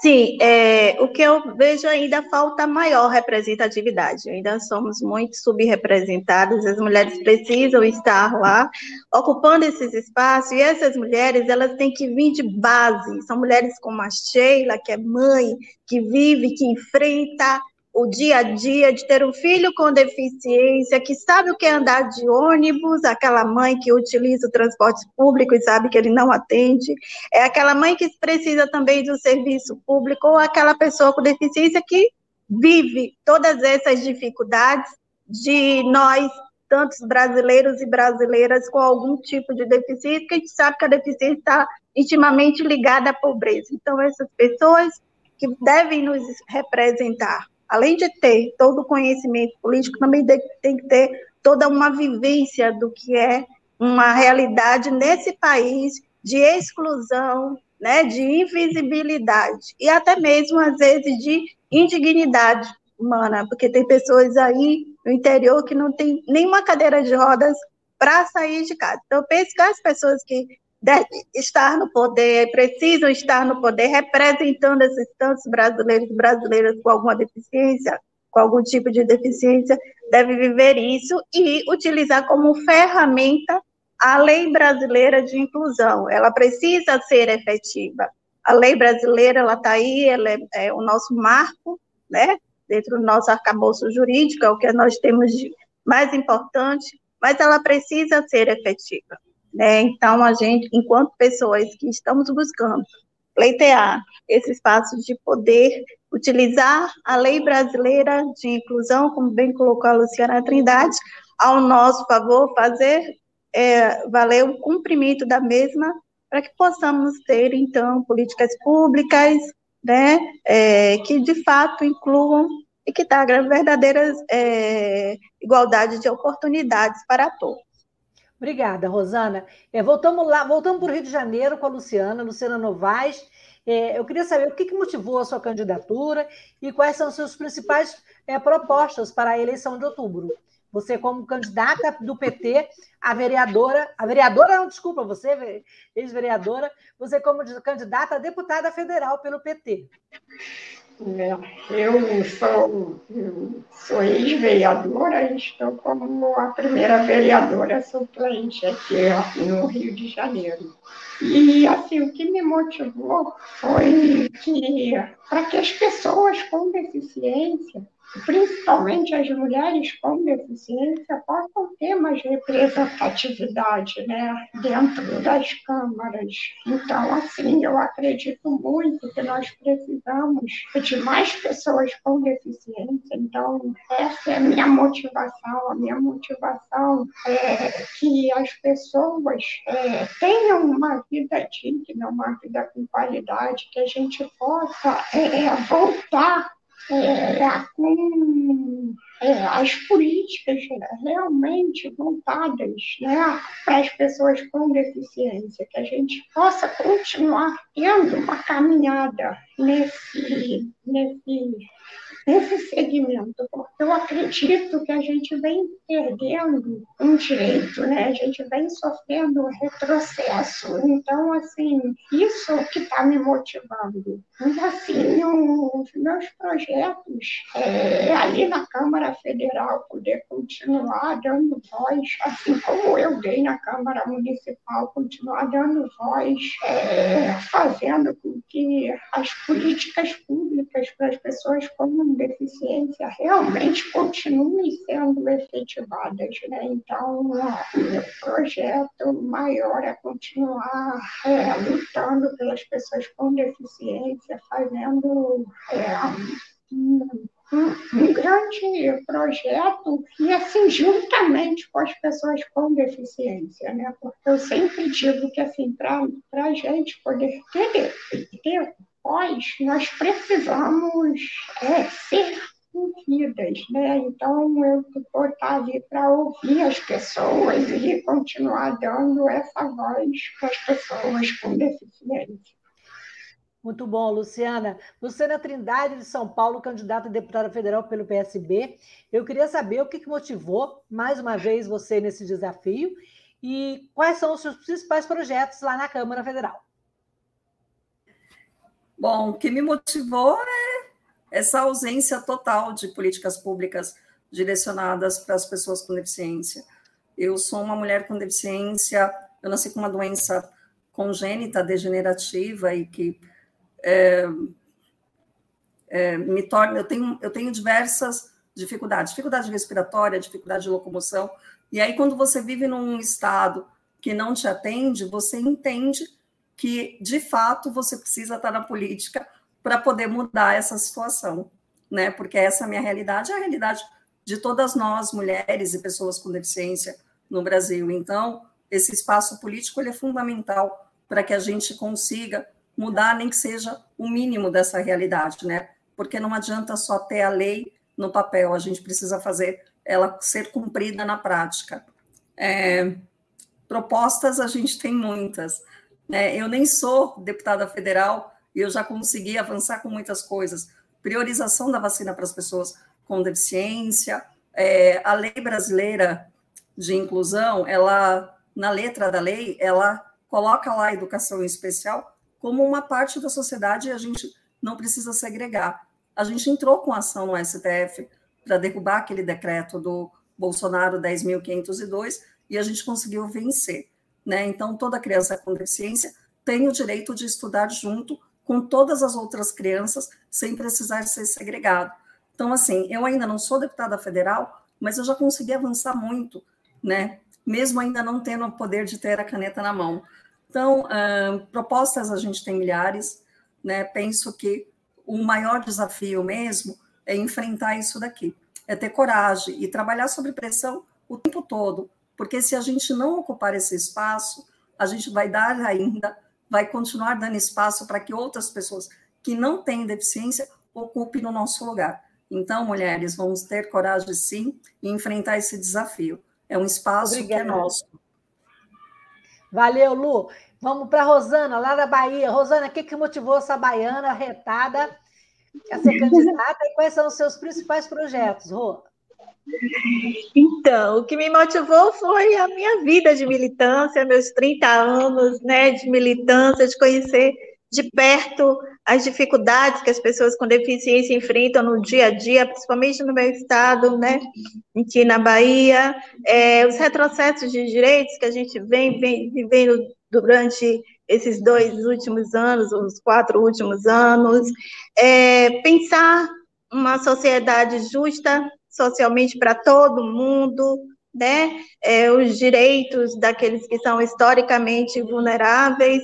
Sim, é, o que eu vejo ainda falta maior representatividade. Ainda somos muito subrepresentadas. As mulheres precisam estar lá, ocupando esses espaços. E essas mulheres, elas têm que vir de base. São mulheres como a Sheila, que é mãe, que vive, que enfrenta o dia a dia de ter um filho com deficiência, que sabe o que é andar de ônibus, aquela mãe que utiliza o transporte público e sabe que ele não atende, é aquela mãe que precisa também do serviço público, ou aquela pessoa com deficiência que vive todas essas dificuldades de nós, tantos brasileiros e brasileiras com algum tipo de deficiência, porque a gente sabe que a deficiência está intimamente ligada à pobreza. Então, essas pessoas que devem nos representar além de ter todo o conhecimento político, também tem que ter toda uma vivência do que é uma realidade nesse país de exclusão, né, de invisibilidade e até mesmo às vezes de indignidade humana, porque tem pessoas aí no interior que não tem nenhuma cadeira de rodas para sair de casa. Então, eu penso que as pessoas que estar no poder, precisam estar no poder, representando esses tantos brasileiros e brasileiras com alguma deficiência, com algum tipo de deficiência, deve viver isso e utilizar como ferramenta a lei brasileira de inclusão. Ela precisa ser efetiva. A lei brasileira, ela está aí, ela é, é, o nosso marco, né, dentro do nosso arcabouço jurídico, é o que nós temos de mais importante, mas ela precisa ser efetiva. Né? Então, a gente, enquanto pessoas que estamos buscando pleitear esse espaço de poder, utilizar a lei brasileira de inclusão, como bem colocou a Luciana Trindade, ao nosso favor, fazer é, valer o cumprimento da mesma, para que possamos ter, então, políticas públicas né, é, que de fato incluam e que tragam verdadeira é, igualdade de oportunidades para todos. Obrigada, Rosana. É, voltamos lá, voltamos para o Rio de Janeiro com a Luciana, Luciana Novaes. É, eu queria saber o que, que, motivou a sua candidatura e quais são as suas principais é, propostas para a eleição de outubro. Você, como candidata do PT a vereadora, a vereadora, não, desculpa, você, ex-vereadora, você como candidata a deputada federal pelo PT. É, eu sou, sou ex-vereadora e estou como a primeira vereadora suplente aqui no Rio de Janeiro. E assim, o que me motivou foi que para que as pessoas com deficiência principalmente as mulheres com deficiência, possam ter mais representatividade né, dentro das câmaras. Então, assim, eu acredito muito que nós precisamos de mais pessoas com deficiência. Então, essa é a minha motivação. A minha motivação é que as pessoas é, tenham uma vida digna, uma vida com qualidade, que a gente possa é, voltar é, com é, as políticas realmente voltadas né, para as pessoas com deficiência, que a gente possa continuar tendo uma caminhada nesse, nesse nesse segmento, porque eu acredito que a gente vem perdendo um direito, né? A gente vem sofrendo um retrocesso. Então, assim, isso que está me motivando. Mas, assim, os meus projetos é, ali na Câmara Federal, poder continuar dando voz, assim como eu dei na Câmara Municipal, continuar dando voz, é, fazendo com que as políticas públicas para as pessoas com deficiência realmente continuem sendo efetivadas. Né? Então, o meu projeto maior é continuar é, lutando pelas pessoas com deficiência, fazendo é, um, um, grande projeto e assim juntamente com as pessoas com deficiência, né? Porque eu sempre digo que assim para a gente poder ter, ter nós, nós precisamos é, ser ouvidas, né? Então, eu vou estar ali para ouvir as pessoas e continuar dando essa voz para as pessoas com deficiência. Muito bom, Luciana. Luciana Trindade, de São Paulo, candidata a deputada federal pelo PSB. Eu queria saber o que motivou, mais uma vez, você nesse desafio e quais são os seus principais projetos lá na Câmara Federal. Bom, o que me motivou é essa ausência total de políticas públicas direcionadas para as pessoas com deficiência. Eu sou uma mulher com deficiência, eu nasci com uma doença congênita, degenerativa e que é, é, me torna. Eu tenho, eu tenho diversas dificuldades, dificuldade respiratória, dificuldade de locomoção. E aí, quando você vive num estado que não te atende, você entende que, de fato, você precisa estar na política para poder mudar essa situação, né? Porque essa é a minha realidade, é a realidade de todas nós, mulheres e pessoas com deficiência no Brasil. Então, esse espaço político ele é fundamental para que a gente consiga mudar, nem que seja o mínimo dessa realidade, né? Porque não adianta só ter a lei no papel, a gente precisa fazer ela ser cumprida na prática. É, propostas a gente tem muitas. Né? Eu nem sou deputada federal e eu já consegui avançar com muitas coisas. Priorização da vacina para as pessoas com deficiência, é, a lei brasileira de inclusão, ela na letra da lei, ela coloca lá a educação especial como uma parte da sociedade e a gente não precisa segregar. A gente entrou com ação no STF para derrubar aquele decreto do Bolsonaro 10.502 e a gente conseguiu vencer. Né? Então, toda criança com deficiência tem o direito de estudar junto com todas as outras crianças, sem precisar ser segregado. Então, assim, eu ainda não sou deputada federal, mas eu já consegui avançar muito, né? Mesmo ainda não tendo o poder de ter a caneta na mão. Então, uh, propostas a gente tem milhares, né? Penso que o maior desafio mesmo é enfrentar isso daqui, é ter coragem e trabalhar sob pressão o tempo todo, porque se a gente não ocupar esse espaço, a gente vai dar ainda, vai continuar dando espaço para que outras pessoas que não têm deficiência ocupe no nosso lugar. Então, mulheres, vamos ter coragem sim e enfrentar esse desafio. É um espaço Obrigada. que é nosso. Valeu, Lu. Vamos para Rosana, lá da Bahia. Rosana, o que, que motivou essa baiana retada a ser candidata e quais são os seus principais projetos, Rô? Então, o que me motivou foi a minha vida de militância, meus 30 anos né, de militância, de conhecer de perto as dificuldades que as pessoas com deficiência enfrentam no dia a dia, principalmente no meu estado, né, aqui na Bahia, é, os retrocessos de direitos que a gente vem, vem vivendo durante esses dois últimos anos, os quatro últimos anos, é, pensar uma sociedade justa socialmente para todo mundo, né, é, os direitos daqueles que são historicamente vulneráveis,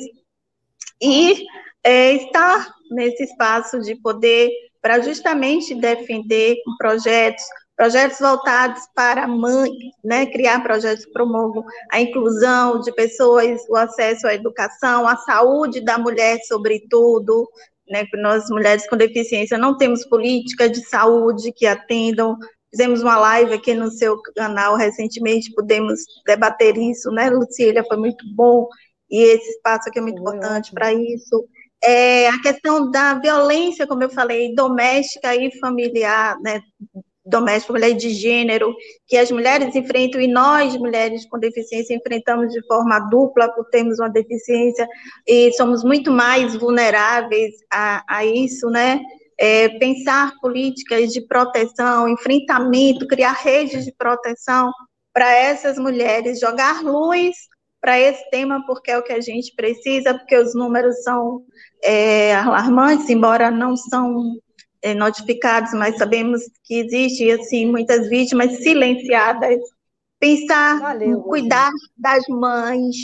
e é, estar nesse espaço de poder para justamente defender projetos, projetos voltados para mãe, né, criar projetos que promovam a inclusão de pessoas, o acesso à educação, a saúde da mulher, sobretudo, né, nós mulheres com deficiência não temos política de saúde que atendam. Fizemos uma live aqui no seu canal recentemente, pudemos debater isso, né, Lucília? Foi muito bom e esse espaço aqui é muito Foi importante para isso. É, a questão da violência, como eu falei, doméstica e familiar, né, doméstica, mulher de gênero, que as mulheres enfrentam e nós, mulheres com deficiência, enfrentamos de forma dupla por termos uma deficiência e somos muito mais vulneráveis a, a isso, né? É, pensar políticas de proteção, enfrentamento, criar redes de proteção para essas mulheres, jogar luz para esse tema, porque é o que a gente precisa, porque os números são é, alarmantes, embora não são é, notificados, mas sabemos que existe assim muitas vítimas silenciadas. Pensar, Valeu, cuidar das mães,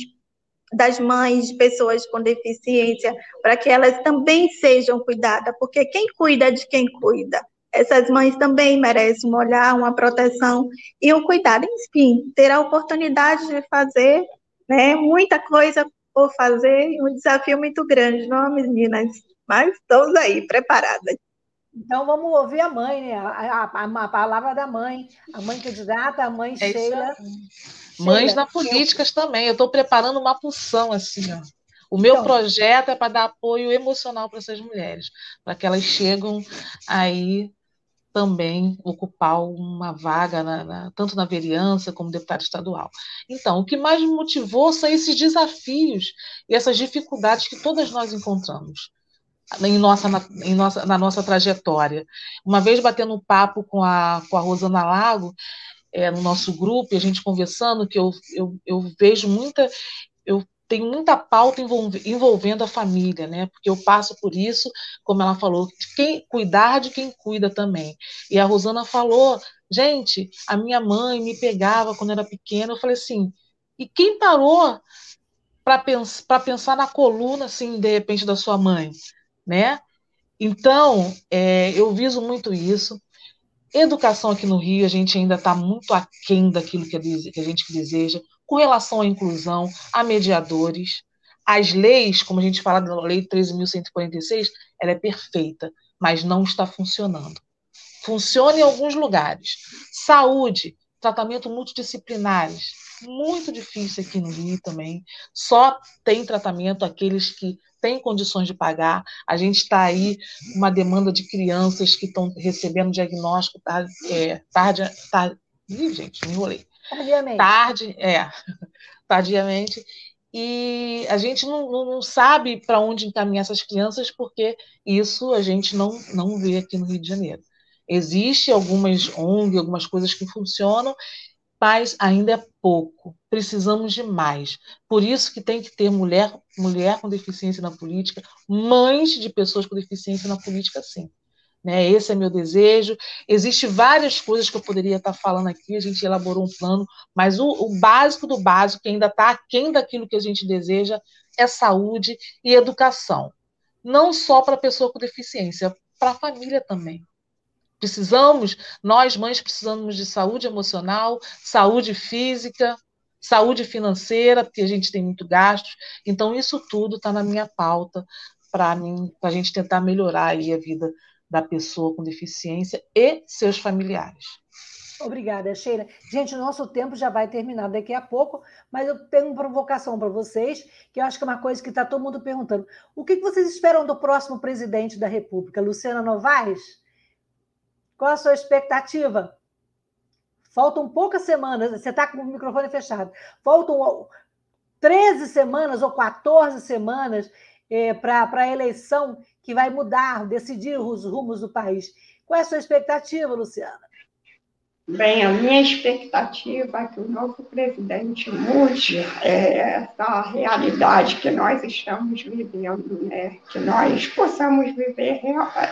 das mães de pessoas com deficiência, para que elas também sejam cuidadas, porque quem cuida de quem cuida? Essas mães também merecem um olhar, uma proteção e um cuidado. Enfim, ter a oportunidade de fazer né, muita coisa por fazer um desafio muito grande, não, meninas? Mas estamos aí, preparadas. Então vamos ouvir a mãe, né? A, a, a palavra da mãe, a mãe candidata, a mãe é Sheila. Mães na políticas também. Eu estou preparando uma função assim, ó. O meu então, projeto é para dar apoio emocional para essas mulheres, para que elas chegam aí também ocupar uma vaga, na, na, tanto na vereança como deputado estadual. Então, o que mais me motivou são esses desafios e essas dificuldades que todas nós encontramos em nossa, na, em nossa, na nossa trajetória. Uma vez batendo um papo com a, com a Rosana Lago, é, no nosso grupo, e a gente conversando, que eu, eu, eu vejo muita. Eu tem muita pauta envolvendo a família, né? Porque eu passo por isso, como ela falou, quem cuidar de quem cuida também. E a Rosana falou, gente, a minha mãe me pegava quando era pequena. Eu falei assim, e quem parou para pens pensar na coluna, assim, de repente, da sua mãe, né? Então, é, eu viso muito isso. Educação aqui no Rio, a gente ainda está muito aquém daquilo que a, gente deseja com relação à inclusão, a mediadores. As leis, como a gente fala da Lei 13.146, ela é perfeita, mas não está funcionando. Funciona em alguns lugares. Saúde, tratamento multidisciplinares, muito difícil aqui no Rio também. Só tem tratamento aqueles que têm condições de pagar. A gente está aí com uma demanda de crianças que estão recebendo diagnóstico tarde. É, tarde, tarde Ih, gente, me enrolei. Tardiamente. Tarde, é, tardiamente. E a gente não, não sabe para onde encaminhar essas crianças, porque isso a gente não, não vê aqui no Rio de Janeiro. Existem algumas ONG, algumas coisas que funcionam, mas ainda é pouco. Precisamos de mais. Por isso que tem que ter mulher, mulher com deficiência na política, mães de pessoas com deficiência na política, sim. Né? Esse é meu desejo. Existem várias coisas que eu poderia estar falando aqui, a gente elaborou um plano, mas o, o básico do básico, que ainda está aquém daquilo que a gente deseja, é saúde e educação. Não só para a pessoa com deficiência, para a família também. Precisamos, nós mães precisamos de saúde emocional, saúde física, saúde financeira, porque a gente tem muito gastos. Então, isso tudo está na minha pauta para a gente tentar melhorar aí a vida da pessoa com deficiência e seus familiares. Obrigada, Sheila. Gente, o nosso tempo já vai terminar daqui a pouco, mas eu tenho uma provocação para vocês, que eu acho que é uma coisa que está todo mundo perguntando. O que vocês esperam do próximo presidente da República, Luciana Novaes? Qual a sua expectativa? Faltam poucas semanas, você está com o microfone fechado. Faltam 13 semanas ou 14 semanas é, para a eleição que vai mudar, decidir os rumos do país. Qual é a sua expectativa, Luciana? Bem, a minha expectativa é que o novo presidente mude é, essa realidade que nós estamos vivendo, né? que nós possamos viver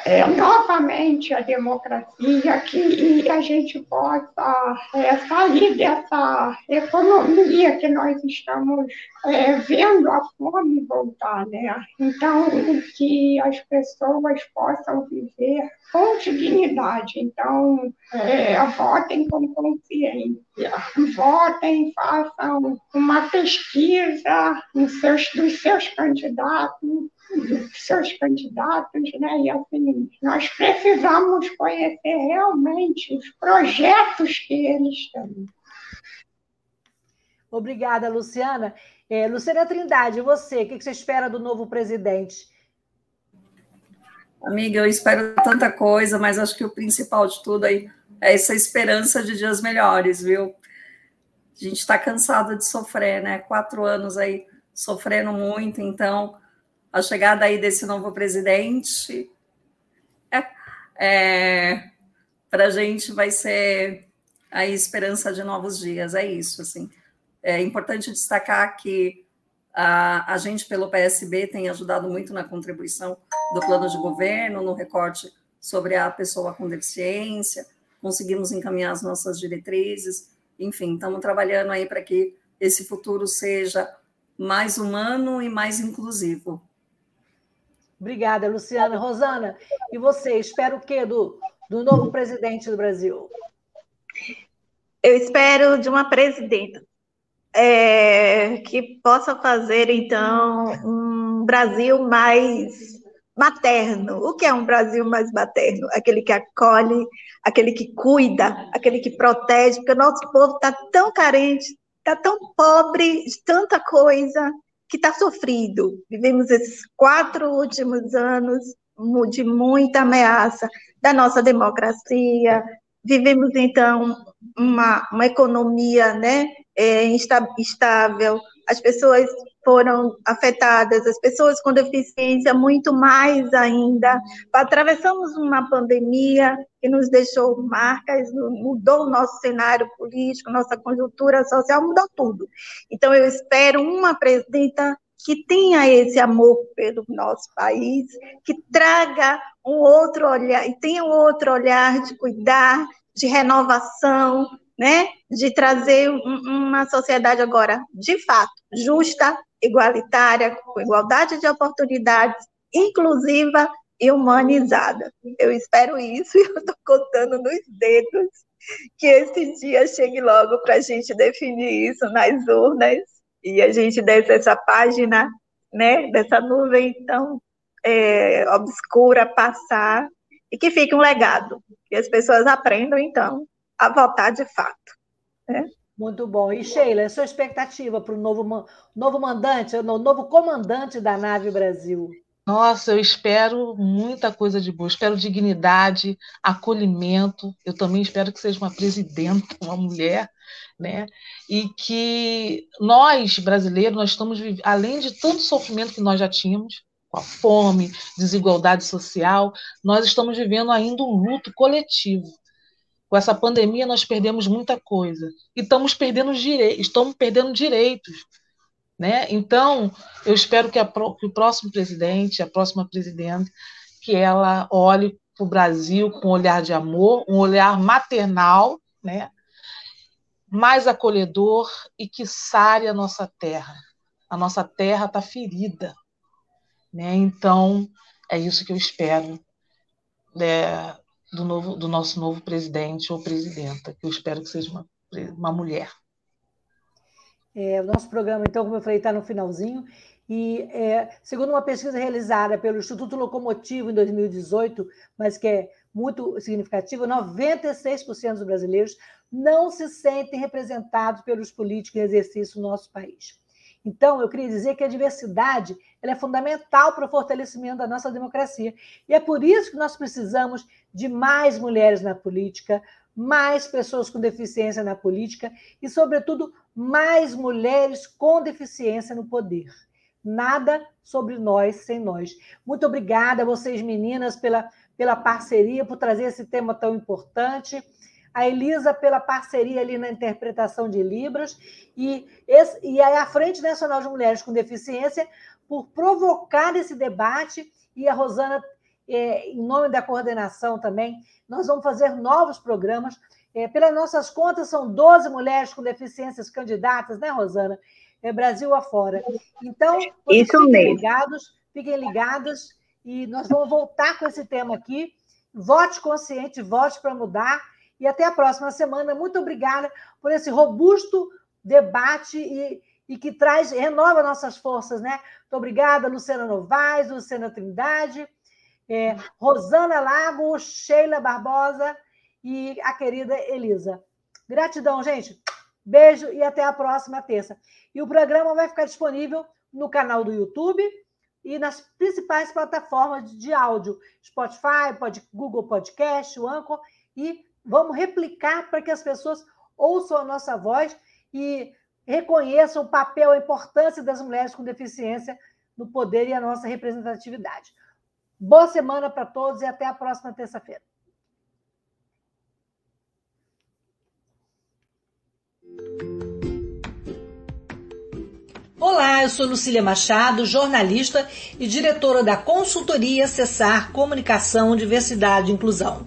é, novamente a democracia, que a gente possa é, sair dessa economia que nós estamos é, vendo a fome voltar. Né? Então, que as pessoas possam viver com dignidade. Então, é, votem com consciência, votem, façam uma pesquisa nos seus, dos seus candidatos, dos seus candidatos, né? E assim, nós precisamos conhecer realmente os projetos que eles têm. Obrigada, Luciana. É, Luciana Trindade, você, o que você espera do novo presidente? Amiga, eu espero tanta coisa, mas acho que o principal de tudo aí essa esperança de dias melhores, viu? A gente está cansado de sofrer, né? Quatro anos aí sofrendo muito, então a chegada aí desse novo presidente é, é para a gente vai ser a esperança de novos dias, é isso, assim. É importante destacar que a, a gente, pelo PSB, tem ajudado muito na contribuição do plano de governo, no recorte sobre a pessoa com deficiência, conseguimos encaminhar as nossas diretrizes, enfim, estamos trabalhando aí para que esse futuro seja mais humano e mais inclusivo. Obrigada, Luciana. Rosana, e você, espera o quê do, do novo presidente do Brasil? Eu espero de uma presidenta é, que possa fazer, então, um Brasil mais materno. O que é um Brasil mais materno? Aquele que acolhe, aquele que cuida, aquele que protege, porque o nosso povo está tão carente, está tão pobre de tanta coisa, que está sofrido. Vivemos esses quatro últimos anos de muita ameaça da nossa democracia, vivemos, então, uma, uma economia né, é, instável, as pessoas foram afetadas, as pessoas com deficiência muito mais ainda. Atravessamos uma pandemia que nos deixou marcas, mudou o nosso cenário político, nossa conjuntura social, mudou tudo. Então, eu espero uma presidenta que tenha esse amor pelo nosso país, que traga um outro olhar, e tenha um outro olhar de cuidar, de renovação, né, de trazer uma sociedade agora, de fato, justa, igualitária, com igualdade de oportunidades, inclusiva e humanizada. Eu espero isso e eu estou contando nos dedos que esse dia chegue logo para a gente definir isso nas urnas e a gente desce essa página, né, dessa nuvem tão é, obscura passar e que fique um legado, que as pessoas aprendam, então, a votar de fato. Né? Muito bom. E Sheila, a sua expectativa para o novo, novo mandante, o novo comandante da nave Brasil? Nossa, eu espero muita coisa de boa. Espero dignidade, acolhimento. Eu também espero que seja uma presidenta, uma mulher, né? E que nós, brasileiros, nós estamos além de tanto sofrimento que nós já tínhamos, com a fome, desigualdade social, nós estamos vivendo ainda um luto coletivo. Com essa pandemia, nós perdemos muita coisa. E estamos perdendo, direi estamos perdendo direitos. Né? Então, eu espero que, a, que o próximo presidente, a próxima presidente, que ela olhe para o Brasil com um olhar de amor, um olhar maternal, né? mais acolhedor e que sare a nossa terra. A nossa terra está ferida. Né? Então, é isso que eu espero né, do, novo, do nosso novo presidente ou presidenta, que eu espero que seja uma, uma mulher. É, o nosso programa, então, como eu falei, está no finalzinho. E, é, segundo uma pesquisa realizada pelo Instituto Locomotivo em 2018, mas que é muito significativa, 96% dos brasileiros não se sentem representados pelos políticos em exercício no nosso país. Então, eu queria dizer que a diversidade é fundamental para o fortalecimento da nossa democracia. E é por isso que nós precisamos de mais mulheres na política, mais pessoas com deficiência na política e, sobretudo, mais mulheres com deficiência no poder. Nada sobre nós sem nós. Muito obrigada a vocês, meninas, pela, pela parceria, por trazer esse tema tão importante. A Elisa, pela parceria ali na interpretação de Libras. E, esse, e a Frente Nacional de Mulheres com Deficiência, por provocar esse debate. E a Rosana é, em nome da coordenação também, nós vamos fazer novos programas. É, pelas nossas contas, são 12 mulheres com deficiências candidatas, né, Rosana? É Brasil afora. Então, Isso fiquem mesmo. ligados, fiquem ligadas, e nós vamos voltar com esse tema aqui. Vote consciente, vote para mudar. E até a próxima semana. Muito obrigada por esse robusto debate e, e que traz, renova nossas forças, né? Muito obrigada, Luciana Novaes, Luciana Trindade é, Rosana Lago, Sheila Barbosa e a querida Elisa. Gratidão, gente. Beijo e até a próxima terça. E o programa vai ficar disponível no canal do YouTube e nas principais plataformas de áudio, Spotify, Google Podcast, o Anchor, e vamos replicar para que as pessoas ouçam a nossa voz e reconheçam o papel, a importância das mulheres com deficiência no poder e a nossa representatividade. Boa semana para todos e até a próxima terça-feira. Olá, eu sou Lucília Machado, jornalista e diretora da consultoria Acessar Comunicação, Diversidade e Inclusão.